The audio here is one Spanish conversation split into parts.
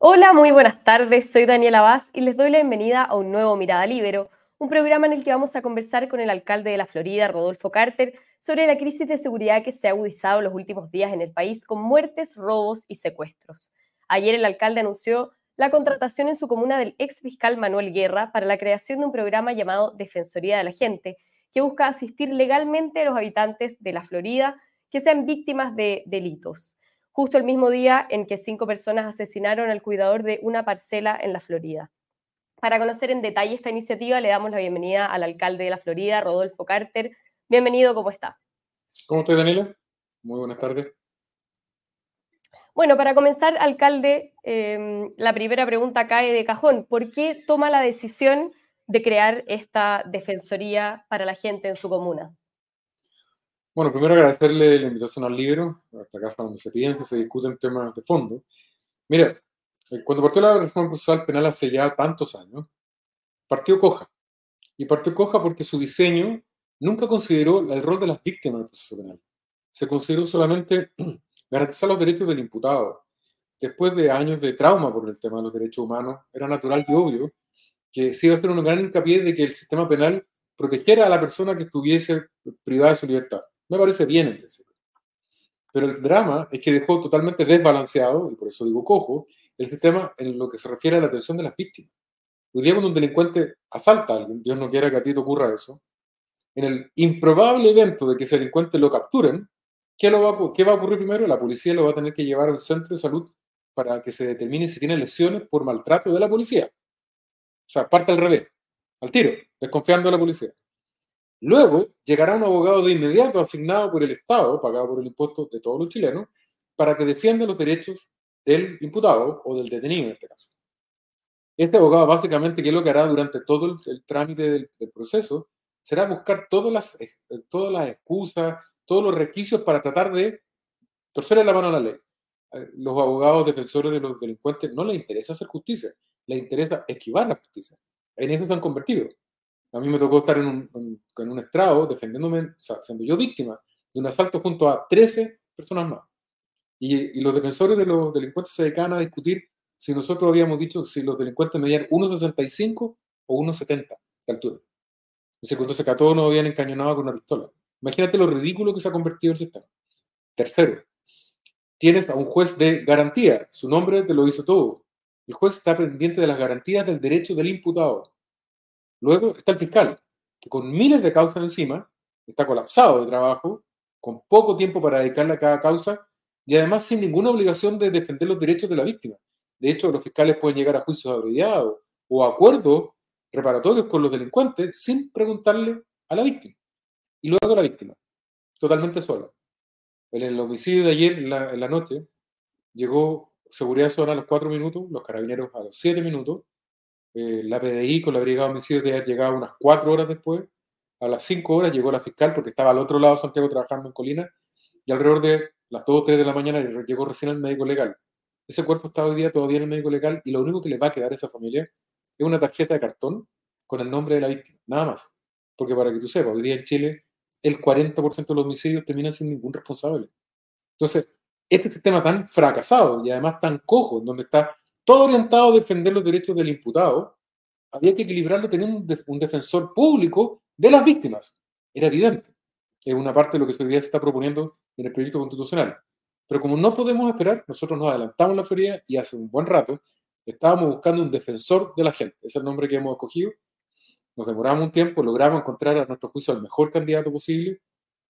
Hola, muy buenas tardes. Soy Daniela Vaz y les doy la bienvenida a un nuevo Mirada Libero, un programa en el que vamos a conversar con el alcalde de la Florida, Rodolfo Carter, sobre la crisis de seguridad que se ha agudizado los últimos días en el país con muertes, robos y secuestros. Ayer el alcalde anunció la contratación en su comuna del ex fiscal Manuel Guerra para la creación de un programa llamado Defensoría de la Gente, que busca asistir legalmente a los habitantes de la Florida que sean víctimas de delitos justo el mismo día en que cinco personas asesinaron al cuidador de una parcela en la Florida. Para conocer en detalle esta iniciativa, le damos la bienvenida al alcalde de la Florida, Rodolfo Carter. Bienvenido, ¿cómo está? ¿Cómo estás, Daniela? Muy buenas tardes. Bueno, para comenzar, alcalde, em, la primera pregunta cae de cajón. ¿Por qué toma la decisión de crear esta defensoría para la gente en su comuna? Bueno, primero agradecerle la invitación al libro, a esta casa donde se piensa, se discuten temas de fondo. Mira, eh, cuando partió la reforma procesal penal hace ya tantos años, partió coja. Y partió coja porque su diseño nunca consideró el rol de las víctimas del proceso penal. Se consideró solamente garantizar los derechos del imputado. Después de años de trauma por el tema de los derechos humanos, era natural y obvio que se iba a hacer un gran hincapié de que el sistema penal protegiera a la persona que estuviese privada de su libertad. Me parece bien en principio. Pero el drama es que dejó totalmente desbalanceado, y por eso digo cojo, el sistema en lo que se refiere a la atención de las víctimas. Hoy día cuando un delincuente asalta a alguien, Dios no quiera que a ti te ocurra eso, en el improbable evento de que ese delincuente lo capturen, ¿qué, va, ¿qué va a ocurrir primero? La policía lo va a tener que llevar a un centro de salud para que se determine si tiene lesiones por maltrato de la policía. O sea, parte al revés, al tiro, desconfiando de la policía. Luego llegará un abogado de inmediato asignado por el Estado, pagado por el impuesto de todos los chilenos, para que defienda los derechos del imputado o del detenido en este caso. Este abogado básicamente, ¿qué es lo que hará durante todo el, trámite del, proceso? Será buscar todas las, eh, todas las excusas, todos los requisitos para tratar de torcerle la mano a la ley. Eh, los abogados defensores de los delincuentes no les interesa hacer justicia, les interesa esquivar la justicia. En eso se han convertido. A mí me tocó estar en un, en un estrado defendiéndome, o sea, siendo yo víctima de un asalto junto a 13 personas más. Y, y, los defensores de los delincuentes se dedicaban a discutir si nosotros habíamos dicho si los delincuentes medían 1,65 o 1,70 de altura. Y entonces que a todos nos habían encañonado con una pistola. Imagínate lo ridículo que se ha convertido el sistema. Tercero, tienes a un juez de garantía. Su nombre te lo dice todo. El juez está pendiente de las garantías del derecho del imputado. Luego está el fiscal, que con miles de causas encima, está colapsado de trabajo, con poco tiempo para dedicarle a cada causa y además sin ninguna obligación de defender los derechos de la víctima. De hecho, los fiscales pueden llegar a juicios abreviados o acuerdos reparatorios con los delincuentes sin preguntarle a la víctima. Y luego la víctima, totalmente sola. En el homicidio de ayer, en la, noche, llegó seguridad zona a los cuatro minutos, los carabineros a los siete minutos, eh, la PDI con la Brigada de Homicidios de haber llegado unas cuatro horas después. A las cinco horas llegó la fiscal porque estaba al otro lado de Santiago trabajando en Colina y alrededor de las dos o tres de la mañana llegó recién el médico legal. Ese cuerpo está hoy día todavía en el médico legal y lo único que le va a quedar a esa familia es una tarjeta de cartón con el nombre de la víctima, nada más. Porque para que tú sepas, hoy día en Chile el 40% de los homicidios terminan sin ningún responsable. Entonces, este sistema tan fracasado y además tan cojo, donde está todo orientado a defender los derechos del imputado, había que equilibrarlo teniendo un, defensor público de las víctimas. Era evidente. Es una parte de lo que hoy día se está proponiendo en el proyecto constitucional. Pero como no podemos esperar, nosotros nos adelantamos la feria y hace un buen rato estábamos buscando un defensor de la gente. Es el nombre que hemos escogido. Nos demoramos un tiempo, logramos encontrar a nuestro juicio el mejor candidato posible,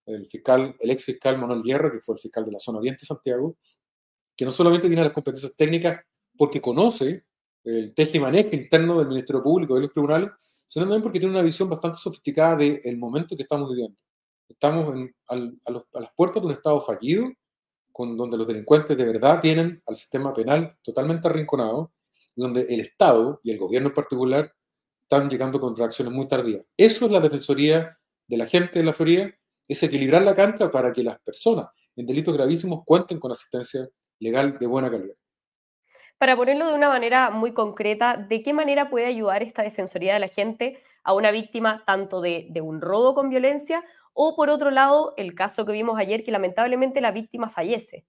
el fiscal, el ex fiscal Manuel Guerra, que fue el fiscal de la zona oriente de Santiago, que no solamente tiene las competencias técnicas porque conoce el teje interno del Ministerio Público de los tribunales, sino también porque tiene una visión bastante sofisticada del momento que estamos viviendo. Estamos a, las puertas de un Estado fallido, con, donde los delincuentes de verdad tienen al sistema penal totalmente arrinconado, donde el Estado y el gobierno en particular están llegando con reacciones muy tardías. Eso es la defensoría de la gente de la Florida, es equilibrar la cancha para que las personas en delitos gravísimos cuenten con asistencia legal de buena calidad. Para ponerlo de una manera muy concreta, ¿de qué manera puede ayudar esta Defensoría de la Gente a una víctima tanto de, un robo con violencia o, por otro lado, el caso que vimos ayer, que lamentablemente la víctima fallece?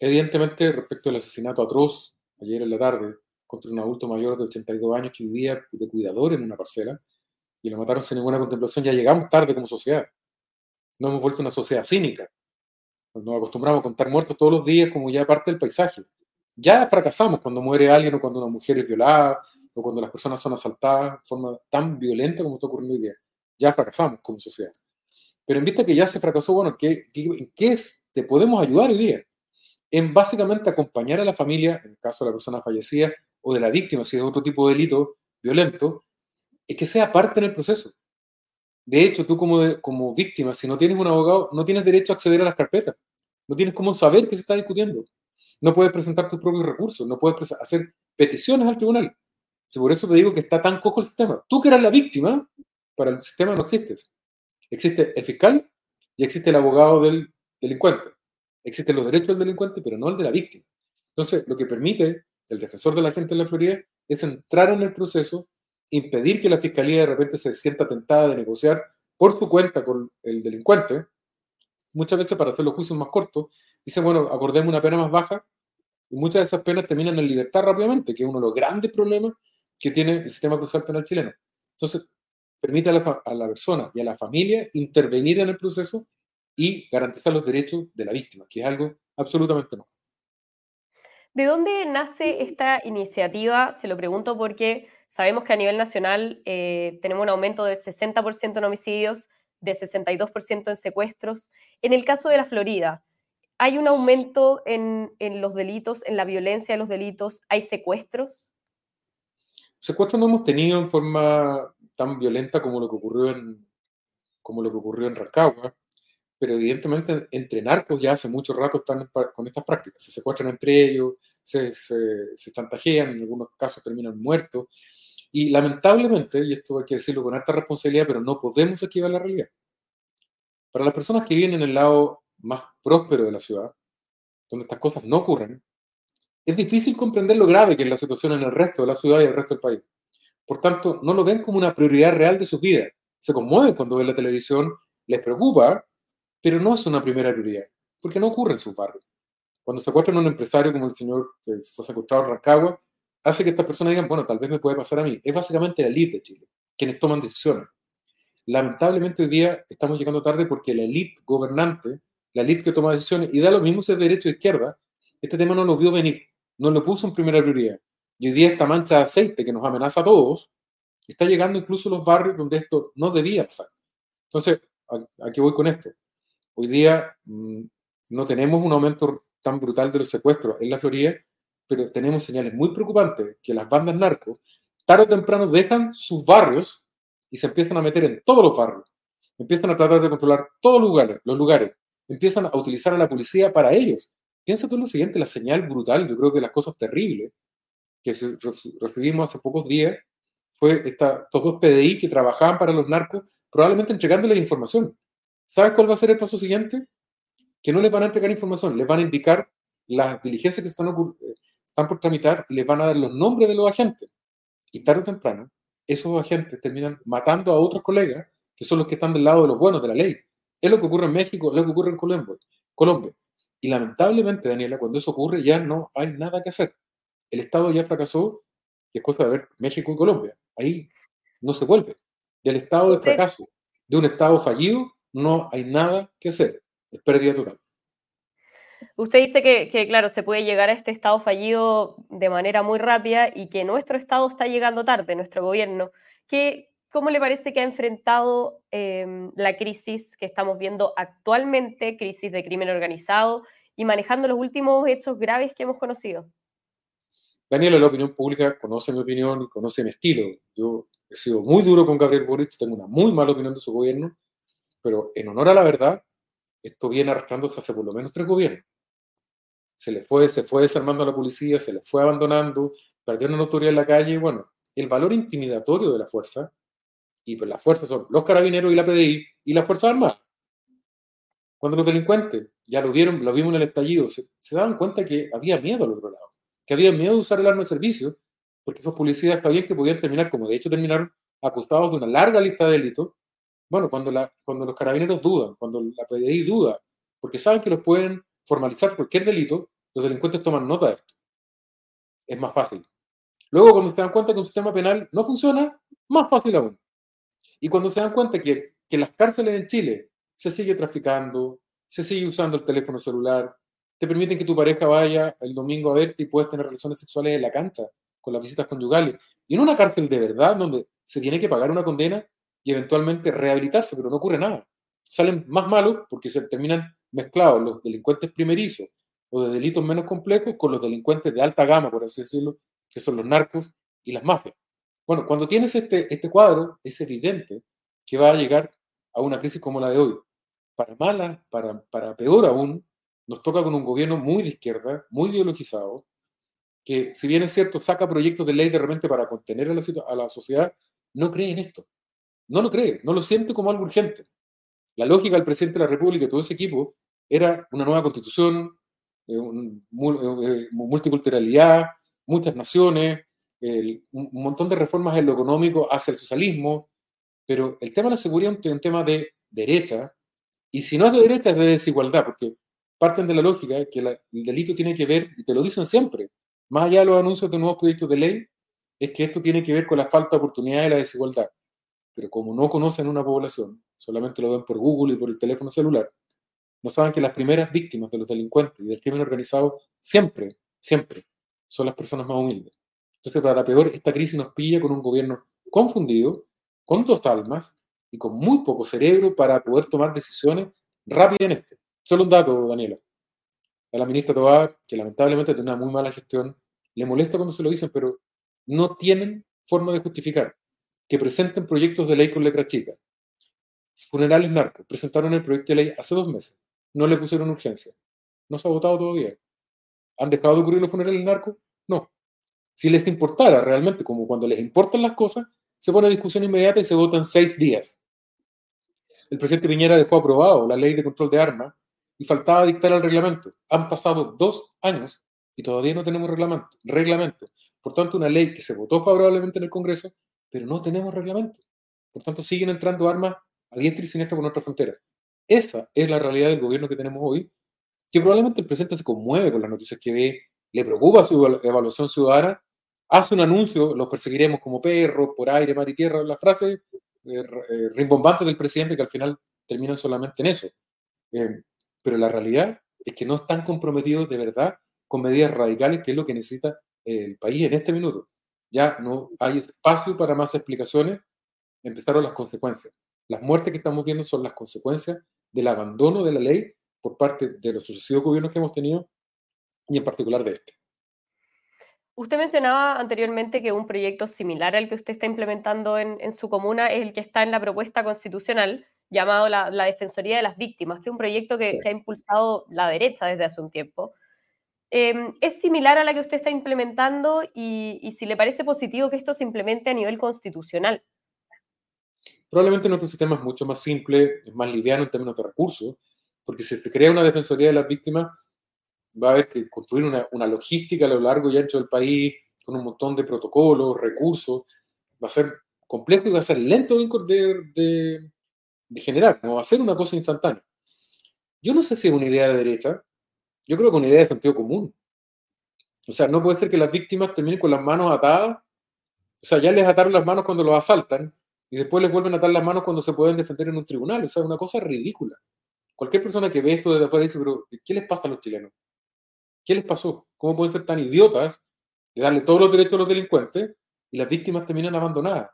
Evidentemente, respecto al asesinato atroz ayer en la tarde, contra un adulto mayor de 82 años que vivía de cuidador en una parcela y lo mataron sin ninguna contemplación. Ya llegamos tarde como sociedad. No hemos vuelto una sociedad cínica. Nos acostumbramos a contar muertos todos los días como ya parte del paisaje. Ya fracasamos cuando muere alguien o cuando una mujer es violada o cuando las personas son asaltadas de forma tan violenta como está ocurriendo hoy día. Ya fracasamos como sociedad. Pero en vista que ya se fracasó, bueno, ¿qué, qué, qué es? ¿Te podemos ayudar hoy día? En básicamente acompañar a la familia, en el caso de la persona fallecida, o de la víctima, si es otro tipo de delito violento, es que sea parte en el proceso. De hecho, tú como, como víctima, si no tienes un abogado, no tienes derecho a acceder a las carpetas. No tienes cómo saber qué se está discutiendo. No puedes presentar tus propios recursos, no puedes hacer peticiones al tribunal. por eso te digo que está tan cojo el sistema. Tú que eras la víctima, para el sistema no existes. Existe el fiscal y existe el abogado del delincuente. Existen los derechos del delincuente, pero no el de la víctima. Entonces, lo que permite el defensor de la gente en la Florida es entrar en el proceso, impedir que la fiscalía de repente se sienta tentada de negociar por su cuenta con el delincuente, muchas veces para hacer los juicios más cortos, dicen, bueno, acordemos una pena más baja, muchas de esas penas terminan en libertad rápidamente, que es uno de los grandes problemas que tiene el sistema procesal penal chileno. Entonces, permite a la, a la persona y a la familia intervenir en el proceso y garantizar los derechos de la víctima, que es algo absolutamente nuevo. ¿De dónde nace esta iniciativa? Se lo pregunto porque sabemos que a nivel nacional eh, tenemos un aumento del 60% en homicidios, de 62% en secuestros. En el caso de la Florida, ¿hay un aumento en, en, los delitos, en la violencia de los delitos? ¿Hay secuestros? Secuestros no hemos tenido en forma tan violenta como lo que ocurrió en, como lo que ocurrió en Rancagua pero evidentemente entre narcos ya hace mucho rato están con estas prácticas. Se secuestran entre ellos, se, se, chantajean, en algunos casos terminan muertos. Y lamentablemente, y esto hay que decirlo con alta responsabilidad, pero no podemos esquivar la realidad. Para las personas que viven en el lado más próspero de la ciudad, donde estas cosas no ocurren, es difícil comprender lo grave que es la situación en el resto de la ciudad y el resto del país. Por tanto, no lo ven como una prioridad real de sus vidas. Se conmueven cuando ven la televisión, les preocupa, pero no es una primera prioridad, porque no ocurre en sus barrios. Cuando se encuentra un empresario como el señor que fue secuestrado en Rancagua, hace que estas personas digan, bueno, tal vez me puede pasar a mí. Es básicamente la élite de Chile, quienes toman decisiones. Lamentablemente hoy día estamos llegando tarde porque la élite gobernante, la élite que toma decisiones, y da lo mismo ser derecho o izquierda, este tema no lo vio venir, no lo puso en primera prioridad. Y hoy día esta mancha de aceite que nos amenaza a todos, está llegando incluso a los barrios donde esto no debía pasar. Entonces, ¿a, qué voy con esto? Hoy día mm, no tenemos un aumento tan brutal de los secuestros en la Florida, pero tenemos señales muy preocupantes que las bandas narcos tarde o temprano dejan sus barrios y se empiezan a meter en todos los barrios. Empiezan a tratar de controlar todos los lugares, los lugares. Empiezan a utilizar a la policía para ellos. Piensa tú lo siguiente, la señal brutal, yo creo que las cosas terribles que recibimos hace pocos días fue esta, estos dos PDI que trabajaban para los narcos, probablemente entregándole información. ¿Sabes cuál va a ser el paso siguiente? Que no les van a entregar información, les van a indicar las diligencias que están, eh, están por tramitar y les van a dar los nombres de los agentes. Y tarde o temprano, esos agentes terminan matando a otros colegas que son los que están del lado de los buenos de la ley. Es lo que ocurre en México, es lo que ocurre en Colombia. Colombia. Y lamentablemente, Daniela, cuando eso ocurre ya no hay nada que hacer. El Estado ya fracasó, y es cosa de ver México y Colombia. Ahí no se vuelve. Del Estado de fracaso, de un Estado fallido, no hay nada que hacer. Es pérdida total. Usted dice que, claro, se puede llegar a este estado fallido de manera muy rápida y que nuestro estado está llegando tarde, nuestro gobierno. ¿Qué, ¿Cómo le parece que ha enfrentado em, la crisis que estamos viendo actualmente, crisis de crimen organizado, y manejando los últimos hechos graves que hemos conocido? Daniela, la opinión pública conoce mi opinión y conoce mi estilo. Yo he sido muy duro con Gabriel Boric, tengo una muy mala opinión de su gobierno, pero en honor a la verdad, esto viene arrastrándose hace por lo menos tres gobiernos. Se le fue, se fue desarmando a la policía, se le fue abandonando, perdió una autoridad en la calle. Bueno, el valor intimidatorio de la fuerza, y pues las fuerzas son los carabineros y la PDI y las Fuerzas Armadas. Cuando los delincuentes ya lo vieron, lo vimos en el estallido, se, se daban cuenta que había miedo al otro lado, que había miedo de usar el arma de servicio, porque esos policías sabían que podían terminar, como de hecho terminaron, acusados de una larga lista de delitos, bueno, cuando, la, cuando los carabineros dudan, cuando la PDI duda, porque saben que los pueden formalizar cualquier delito, los delincuentes toman nota de esto. es más fácil. Luego, cuando se dan cuenta que un sistema penal no funciona, más fácil aún. Y cuando se dan cuenta que, que las cárceles en Chile se sigue traficando, se sigue usando el teléfono celular, te permiten que tu pareja vaya el domingo a verte y puedes tener relaciones sexuales en la cancha, con las visitas conyugales. Y en una cárcel de verdad, donde se tiene que pagar una condena y eventualmente rehabilitarse, pero no ocurre nada. Salen más malos porque se terminan mezclados los delincuentes primerizos o de delitos menos complejos con los delincuentes de alta gama, por así decirlo, que son los narcos y las mafias. Bueno, cuando tienes este, este cuadro, es evidente que va a llegar a una crisis como la de hoy. Para mala, para, para peor aún, nos toca con un gobierno muy de izquierda, muy ideologizado, que si bien es cierto, saca proyectos de ley de repente para contener a la, a la sociedad, no cree en esto. No lo cree, no lo siente como algo urgente. La lógica del presidente de la República y todo ese equipo era una nueva constitución, eh, un, eh, multiculturalidad, muchas naciones, un montón de reformas en lo económico hacia el socialismo, pero el tema de la seguridad es un tema de derecha, y si no es de derecha es de desigualdad, porque parten de la lógica que el delito tiene que ver, y te lo dicen siempre, más allá de los anuncios de nuevos proyectos de ley, es que esto tiene que ver con la falta de oportunidad y la desigualdad. Pero como no conocen una población, solamente lo ven por Google y por el teléfono celular, no saben que las primeras víctimas de los delincuentes y del crimen organizado siempre, siempre son las personas más humildes. Entonces, para peor, esta crisis nos pilla con un gobierno confundido, con dos almas y con muy poco cerebro para poder tomar decisiones rápidas en este. Solo un dato, Daniela. A la ministra Tobar, que lamentablemente tiene una muy mala gestión, le molesta cuando se lo dicen, pero no tienen forma de justificar que presenten proyectos de ley con letra chica. Funerales narcos presentaron el proyecto de ley hace dos meses. No le pusieron urgencia. No se ha votado todavía. ¿Han dejado de ocurrir los funerales narcos? No. Si les importara realmente, como cuando les importan las cosas, se pone a discusión inmediata y se vota en seis días. El presidente Piñera dejó aprobado la ley de control de armas y faltaba dictar el reglamento. Han pasado dos años y todavía no tenemos reglamento. reglamento. Por tanto, una ley que se votó favorablemente en el Congreso, pero no tenemos reglamento. Por tanto, siguen entrando armas a diestra y siniestra por nuestra frontera. Esa es la realidad del gobierno que tenemos hoy, que probablemente el presidente se conmueve con las noticias que ve, le preocupa su evaluación ciudadana, hace un anuncio, los perseguiremos como perros, por aire, mar y tierra, la frase eh, eh, rimbombante del presidente que al final terminan solamente en eso. Eh, pero la realidad es que no están comprometidos de verdad con medidas radicales, que es lo que necesita el país en este minuto. Ya no hay espacio para más explicaciones, empezaron las consecuencias. Las muertes que estamos viendo son las consecuencias del abandono de la ley por parte de los sucesivos gobiernos que hemos tenido y en particular de este. Usted mencionaba anteriormente que un proyecto similar al que usted está implementando en, su comuna es el que está en la propuesta constitucional llamado la, Defensoría de las Víctimas, que es un proyecto que, ha impulsado la derecha desde hace un tiempo. Em, ¿Es similar a la que usted está implementando y, y si le parece positivo que esto se implemente a nivel constitucional? Probablemente nuestro sistema es mucho más simple, es más liviano en términos de recursos, porque si se crea una Defensoría de las Víctimas, va a haber que construir una, una, logística a lo largo y ancho del país con un montón de protocolos, recursos. Va a ser complejo y va a ser lento de, generar, no va a ser una cosa instantánea. Yo no sé si es una idea de derecha, yo creo que es una idea de sentido común. O sea, no puede ser que las víctimas terminen con las manos atadas. O sea, ya les ataron las manos cuando los asaltan y después les vuelven a atar las manos cuando se pueden defender en un tribunal. O sea, es una cosa ridícula. Cualquier persona que ve esto desde afuera dice, pero ¿qué les pasa a los chilenos? ¿Qué les pasó? ¿Cómo pueden ser tan idiotas de darle todos los derechos a los delincuentes y las víctimas terminan abandonadas?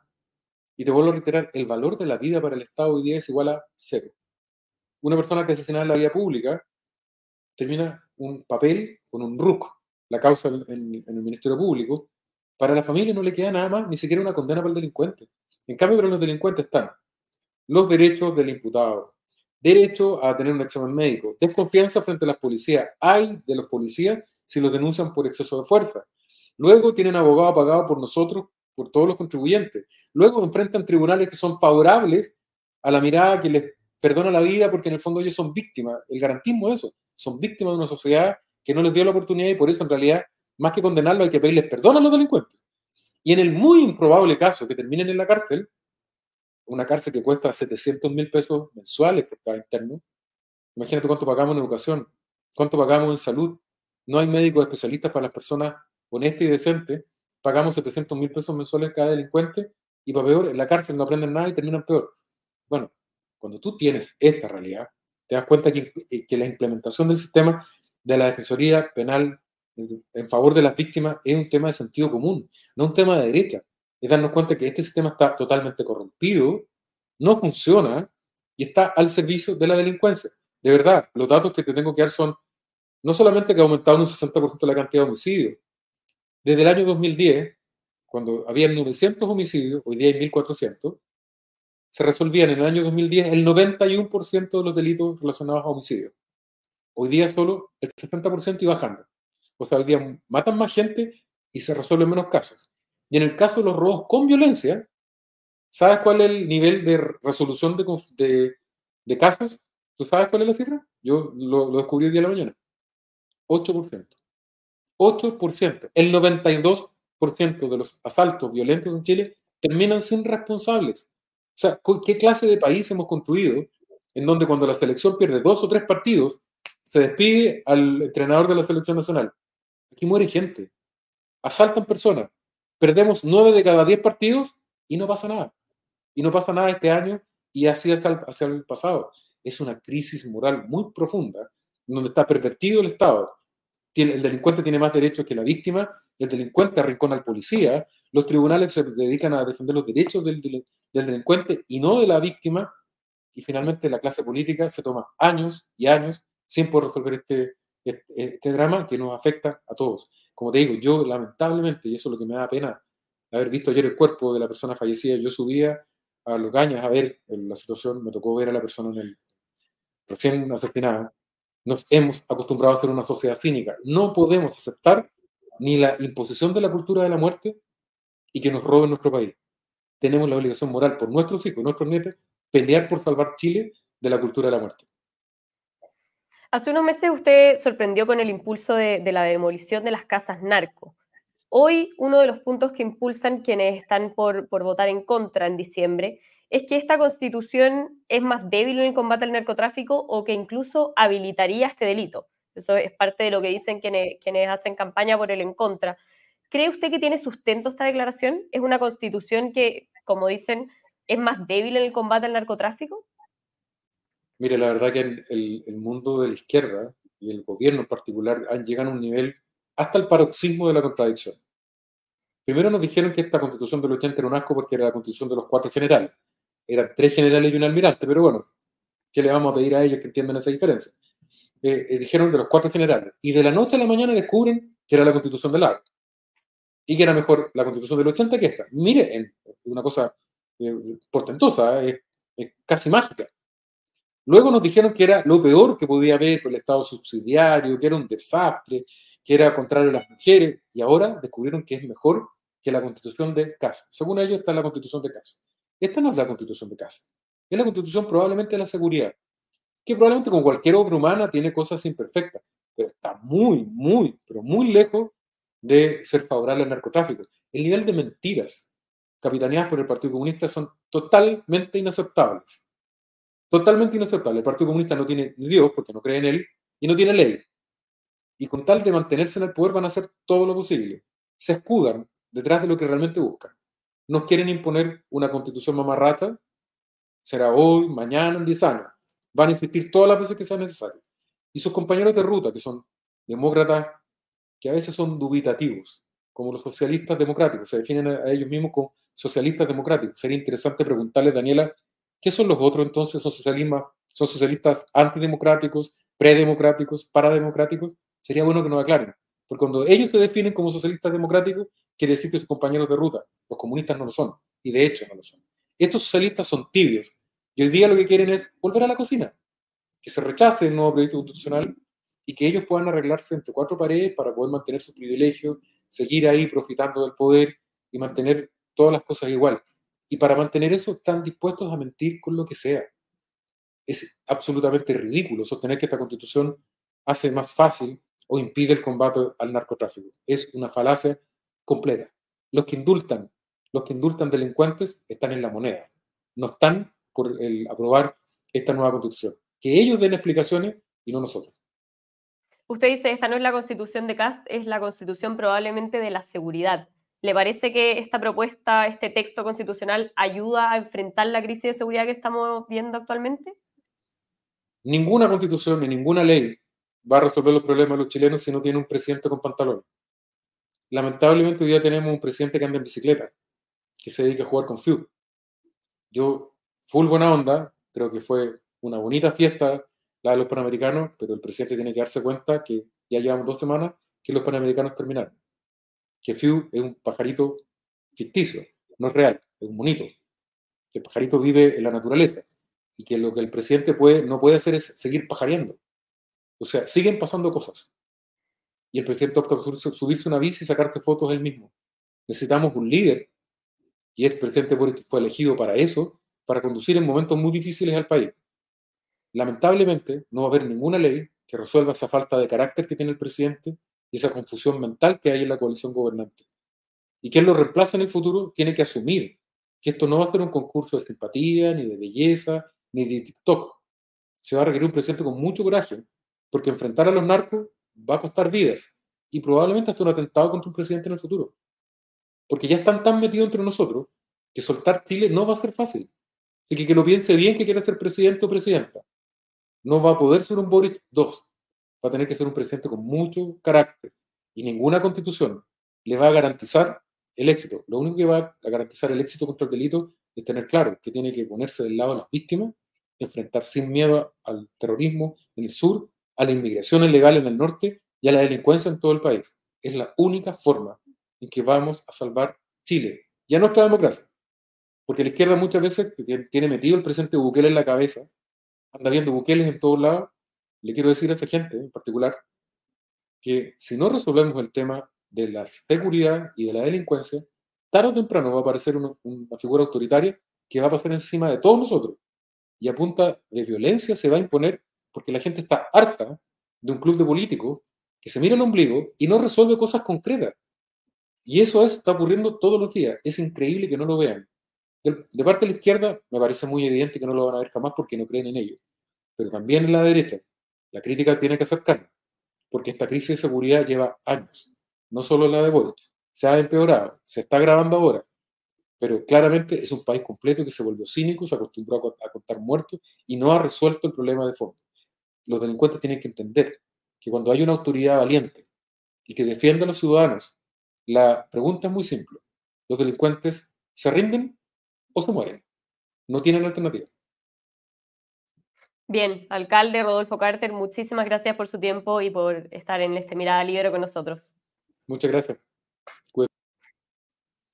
Y te vuelvo a reiterar, el valor de la vida para el Estado hoy día es igual a cero. Una persona que asesina en la vía pública termina un papel con un RUC, la causa en, en, el Ministerio Público, para la familia no le queda nada más, ni siquiera una condena para el delincuente. En cambio, para los delincuentes están los derechos del imputado, derecho a tener un examen médico, desconfianza frente a las policías. Hay de los policías si los denuncian por exceso de fuerza. Luego tienen abogado pagado por nosotros, por todos los contribuyentes. Luego enfrentan tribunales que son favorables a la mirada que les perdona la vida porque en el fondo ellos son víctimas. El garantismo es eso. Son víctimas de una sociedad que no les dio la oportunidad y por eso en realidad, más que condenarlos, hay que pedirles perdón a los delincuentes. Y en el muy improbable caso que terminen en la cárcel, una cárcel que cuesta 700 mil pesos mensuales por cada interno. Imagínate cuánto pagamos en educación, cuánto pagamos en salud. No hay médicos especialistas para las personas honesta y decente, pagamos 700 mil pesos mensuales cada delincuente y para peor, en la cárcel no aprenden nada y terminan peor. Bueno, cuando tú tienes esta realidad, te das cuenta que, eh, que la implementación del sistema de la defensoría penal en favor de las víctimas es un tema de sentido común, no un tema de derecha. Es darnos cuenta que este sistema está totalmente corrompido, no funciona y está al servicio de la delincuencia. De verdad, los datos que te tengo que dar son no solamente que ha aumentado un 60% la cantidad de homicidios, desde el año 2010, cuando había 900 homicidios, hoy día hay 1400, se resolvían en el año 2010 el 91% de los delitos relacionados a homicidios. Hoy día solo el 60% y bajando. O sea, hoy día matan más gente y se resuelven menos casos. Y en el caso de los robos con violencia, ¿sabes cuál es el nivel de resolución de, de, casos? ¿Tú sabes cuál es la cifra? Yo lo, lo descubrí hoy día en la mañana. 8%. 8%. El 92% de los asaltos violentos en Chile terminan sin responsables. O sea, ¿qué clase de país hemos construido en donde cuando la selección pierde dos o tres partidos, se despide al entrenador de la selección nacional? Aquí muere gente. Asaltan personas. Perdemos nueve de cada diez partidos y no pasa nada. Y no pasa nada este año y así hasta el pasado. Es una crisis moral muy profunda, donde está pervertido el Estado, el delincuente tiene más derechos que la víctima, el delincuente arrincona al policía, los tribunales se dedican a defender los derechos del, delincuente y no de la víctima, y finalmente la clase política se toma años y años sin poder resolver este, este, este, drama que nos afecta a todos. Como te digo, yo lamentablemente, y eso es lo que me da pena, haber visto ayer el cuerpo de la persona fallecida, yo subía a Logañas a ver la situación, me tocó ver a la persona en el, recién asesinada, nos hemos acostumbrado a ser una sociedad cínica. No podemos aceptar ni la imposición de la cultura de la muerte y que nos roben nuestro país. Tenemos la obligación moral por nuestros hijos, nuestros nietos, pelear por salvar Chile de la cultura de la muerte. Hace unos meses usted sorprendió con el impulso de, la demolición de las casas narco. Hoy uno de los puntos que impulsan quienes están por, por votar en contra en diciembre es que esta constitución es más débil en el combate al narcotráfico o que incluso habilitaría este delito. Eso es parte de lo que dicen quienes, quienes hacen campaña por el en contra. ¿Cree usted que tiene sustento esta declaración? ¿Es una constitución que, como dicen, es más débil en el combate al narcotráfico? Mire, la verdad que el, mundo de la izquierda y el gobierno en particular han llegado a un nivel hasta el paroxismo de la contradicción. Primero nos dijeron que esta constitución del 80 era un asco porque era la constitución de los cuatro generales eran tres generales y un almirante, pero bueno, ¿qué le vamos a pedir a ellos que entiendan esa diferencia? Eh, eh, dijeron de los cuatro generales, y de la noche a la mañana descubren que era la constitución del AR, y que era mejor la constitución del 80 que esta. Miren, una cosa eh, portentosa, es casi mágica. Luego nos dijeron que era lo peor que podía haber por el Estado subsidiario, que era un desastre, que era contrario a las mujeres, y ahora descubrieron que es mejor que la constitución de Cast. Según ellos está la constitución de Cast. Esta no es la constitución de Cast. Es la constitución probablemente de la seguridad, que probablemente como cualquier obra humana tiene cosas imperfectas, pero está muy, muy, pero muy lejos de ser favorable al narcotráfico. El nivel de mentiras capitaneadas por el Partido Comunista son totalmente inaceptables. Totalmente inaceptables. El Partido Comunista no tiene Dios porque no cree en él y no tiene ley. Y con tal de mantenerse en el poder van a hacer todo lo posible. Se escudan detrás de lo que realmente buscan nos quieren imponer una constitución mamarrata, será hoy, mañana, en 10 años. Van a insistir todas las veces que sea necesario. Y sus compañeros de ruta, que son demócratas, que a veces son dubitativos, como los socialistas democráticos, se definen a ellos mismos como socialistas democráticos. Sería interesante preguntarle, Daniela, ¿qué son los otros entonces? ¿Son, son socialistas antidemocráticos, predemocráticos, parademocráticos? Sería bueno que nos aclaren. Porque cuando ellos se definen como socialistas democráticos, quiere decir que sus compañeros de ruta, los comunistas no lo son, y de hecho no lo son. Estos socialistas son tibios, y hoy día lo que quieren es volver a la cocina, que se rechace el nuevo proyecto constitucional y que ellos puedan arreglarse entre cuatro paredes para poder mantener su privilegio, seguir ahí profitando del poder y mantener todas las cosas igual. Y para mantener eso están dispuestos a mentir con lo que sea. Es absolutamente ridículo sostener que esta constitución hace más fácil o impide el combate al narcotráfico. Es una falacia completa. Los que indultan, los que indultan delincuentes están en la moneda, no están por el aprobar esta nueva constitución. Que ellos den explicaciones y no nosotros. Usted dice, esta no es la constitución de Cast, es la constitución probablemente de la seguridad. ¿Le parece que esta propuesta, este texto constitucional, ayuda a enfrentar la crisis de seguridad que estamos viendo actualmente? Ninguna constitución ni ninguna ley va a resolver los problemas de los chilenos si no tiene un presidente con pantalones. Lamentablemente hoy día tenemos un presidente que anda en bicicleta, que se dedica a jugar con FIU. Yo, full buena onda, creo que fue una bonita fiesta la de los Panamericanos, pero el presidente tiene que darse cuenta que ya llevamos dos semanas que los Panamericanos terminaron. Que FIU es un pajarito ficticio, no es real, es un monito. Que el pajarito vive en la naturaleza y que lo que el presidente puede, no puede hacer es seguir pajareando. O sea, siguen pasando cosas. Y el presidente opta por subirse una bici y sacarse fotos él mismo. Necesitamos un líder, y el presidente fue elegido para eso, para conducir en momentos muy difíciles al país lamentablemente no va a haber ninguna ley que resuelva esa falta de carácter que tiene el presidente y esa confusión mental que hay en la coalición gobernante. Y quien lo reemplaza en el futuro tiene que asumir que esto no va a ser un concurso de simpatía, ni de belleza, ni de TikTok. Se va a requerir un presidente con mucho coraje, porque enfrentar a los narcos va a costar vidas y probablemente hasta un atentado contra un presidente en el futuro. Porque ya están tan metidos entre nosotros que soltar Chile no va a ser fácil. Así que que lo piense bien que quiera ser presidente o presidenta no va a poder ser un Boris II, va a tener que ser un presidente con mucho carácter y ninguna constitución le va a garantizar el éxito. Lo único que va a garantizar el éxito contra el delito es tener claro que tiene que ponerse del lado de las víctimas, enfrentar sin miedo al terrorismo en el sur, a la inmigración ilegal en el norte y a la delincuencia en todo el país. Es la única forma en que vamos a salvar Chile y a nuestra democracia. Porque la izquierda muchas veces tiene metido el presidente Bukele en la cabeza anda viendo buqueles en todos lados, le quiero decir a esa gente en particular que si no resolvemos el tema de la seguridad y de la delincuencia, tarde o temprano va a aparecer una, figura autoritaria que va a pasar encima de todos nosotros y a punta de violencia se va a imponer porque la gente está harta de un club de políticos que se mira el ombligo y no resuelve cosas concretas. Y eso está ocurriendo todos los días. Es increíble que no lo vean. De parte de la izquierda me parece muy evidente que no lo van a ver jamás porque no creen en ello. Pero también en la derecha, la crítica tiene que acercarnos, porque esta crisis de seguridad lleva años, no solo la de Boric, se ha empeorado, se está agravando ahora, pero claramente es un país completo que se volvió cínico, se acostumbró a contar muertos y no ha resuelto el problema de fondo. Los delincuentes tienen que entender que cuando hay una autoridad valiente y que defienda a los ciudadanos, la pregunta es muy simple. ¿Los delincuentes se rinden o se mueren. No tienen alternativa. Bien, alcalde Rodolfo Carter, muchísimas gracias por su tiempo y por estar en este Mirada Libre con nosotros. Muchas gracias.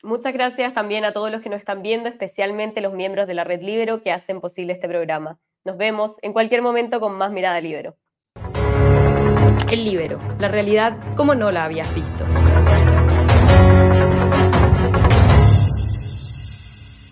Muchas gracias también a todos los que nos están viendo, especialmente los miembros de la Red Libero que hacen posible este programa. Nos vemos en cualquier momento con más Mirada Libero. El Libero, la realidad como no la habías visto.